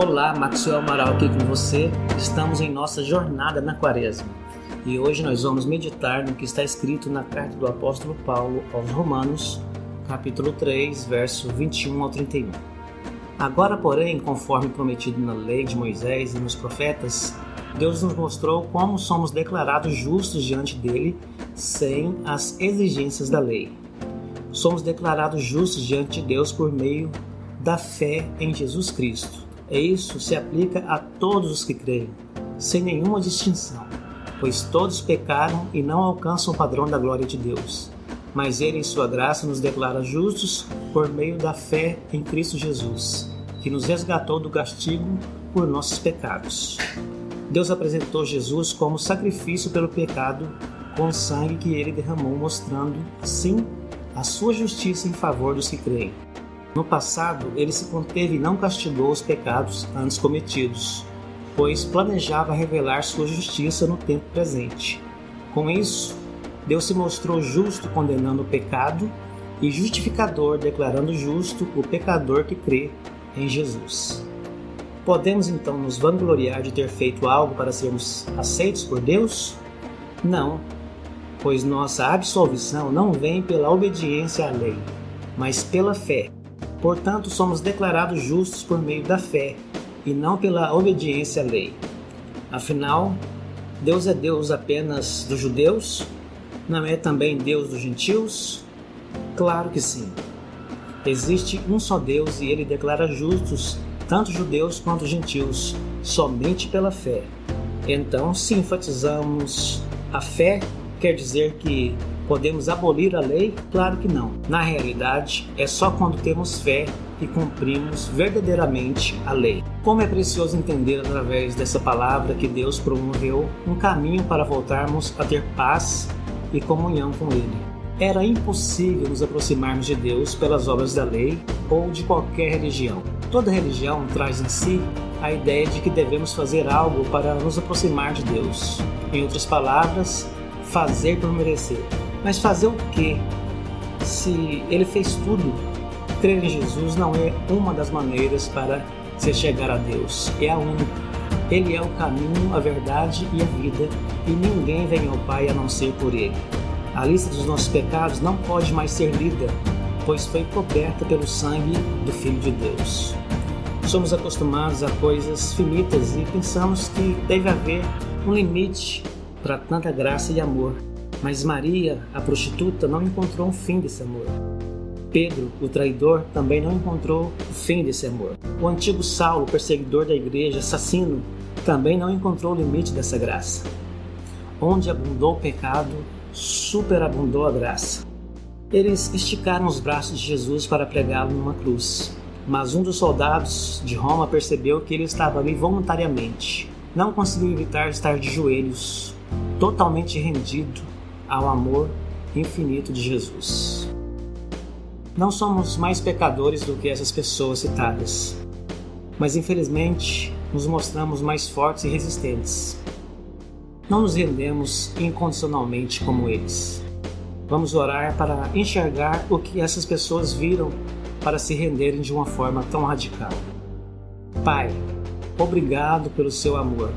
Olá, Maxwell Amaral aqui com você. Estamos em nossa jornada na Quaresma e hoje nós vamos meditar no que está escrito na carta do apóstolo Paulo aos Romanos, capítulo 3, verso 21 ao 31. Agora, porém, conforme prometido na lei de Moisés e nos profetas, Deus nos mostrou como somos declarados justos diante dele sem as exigências da lei. Somos declarados justos diante de Deus por meio da fé em Jesus Cristo. E isso se aplica a todos os que creem, sem nenhuma distinção, pois todos pecaram e não alcançam o padrão da glória de Deus. Mas Ele, em Sua graça, nos declara justos por meio da fé em Cristo Jesus, que nos resgatou do castigo por nossos pecados. Deus apresentou Jesus como sacrifício pelo pecado com o sangue que ele derramou, mostrando, assim, a sua justiça em favor dos que creem. No passado, ele se conteve e não castigou os pecados antes cometidos, pois planejava revelar sua justiça no tempo presente. Com isso, Deus se mostrou justo condenando o pecado e justificador declarando justo o pecador que crê em Jesus. Podemos então nos vangloriar de ter feito algo para sermos aceitos por Deus? Não, pois nossa absolvição não vem pela obediência à lei, mas pela fé. Portanto, somos declarados justos por meio da fé e não pela obediência à lei. Afinal, Deus é Deus apenas dos judeus? Não é também Deus dos gentios? Claro que sim. Existe um só Deus e ele declara justos tanto judeus quanto gentios, somente pela fé. Então, se enfatizamos a fé, quer dizer que Podemos abolir a lei? Claro que não. Na realidade, é só quando temos fé e cumprimos verdadeiramente a lei. Como é precioso entender através dessa palavra que Deus promoveu um caminho para voltarmos a ter paz e comunhão com Ele. Era impossível nos aproximarmos de Deus pelas obras da lei ou de qualquer religião. Toda religião traz em si a ideia de que devemos fazer algo para nos aproximar de Deus. Em outras palavras, fazer por merecer. Mas fazer o quê? Se ele fez tudo, crer em Jesus não é uma das maneiras para se chegar a Deus, é a única. Ele é o caminho, a verdade e a vida, e ninguém vem ao Pai a não ser por Ele. A lista dos nossos pecados não pode mais ser lida, pois foi coberta pelo sangue do Filho de Deus. Somos acostumados a coisas finitas e pensamos que deve haver um limite para tanta graça e amor. Mas Maria, a prostituta, não encontrou um fim desse amor. Pedro, o traidor, também não encontrou o fim desse amor. O antigo Saulo, perseguidor da igreja, assassino, também não encontrou o limite dessa graça. Onde abundou o pecado, superabundou a graça. Eles esticaram os braços de Jesus para pregá-lo numa cruz, mas um dos soldados de Roma percebeu que ele estava ali voluntariamente. Não conseguiu evitar estar de joelhos, totalmente rendido ao amor infinito de Jesus. Não somos mais pecadores do que essas pessoas citadas, mas infelizmente nos mostramos mais fortes e resistentes. Não nos rendemos incondicionalmente como eles. Vamos orar para enxergar o que essas pessoas viram para se renderem de uma forma tão radical. Pai, obrigado pelo seu amor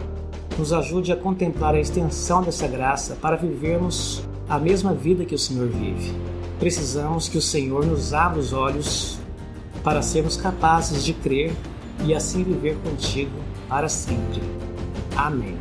nos ajude a contemplar a extensão dessa graça para vivermos a mesma vida que o Senhor vive. Precisamos que o Senhor nos abra os olhos para sermos capazes de crer e assim viver contigo para sempre. Amém.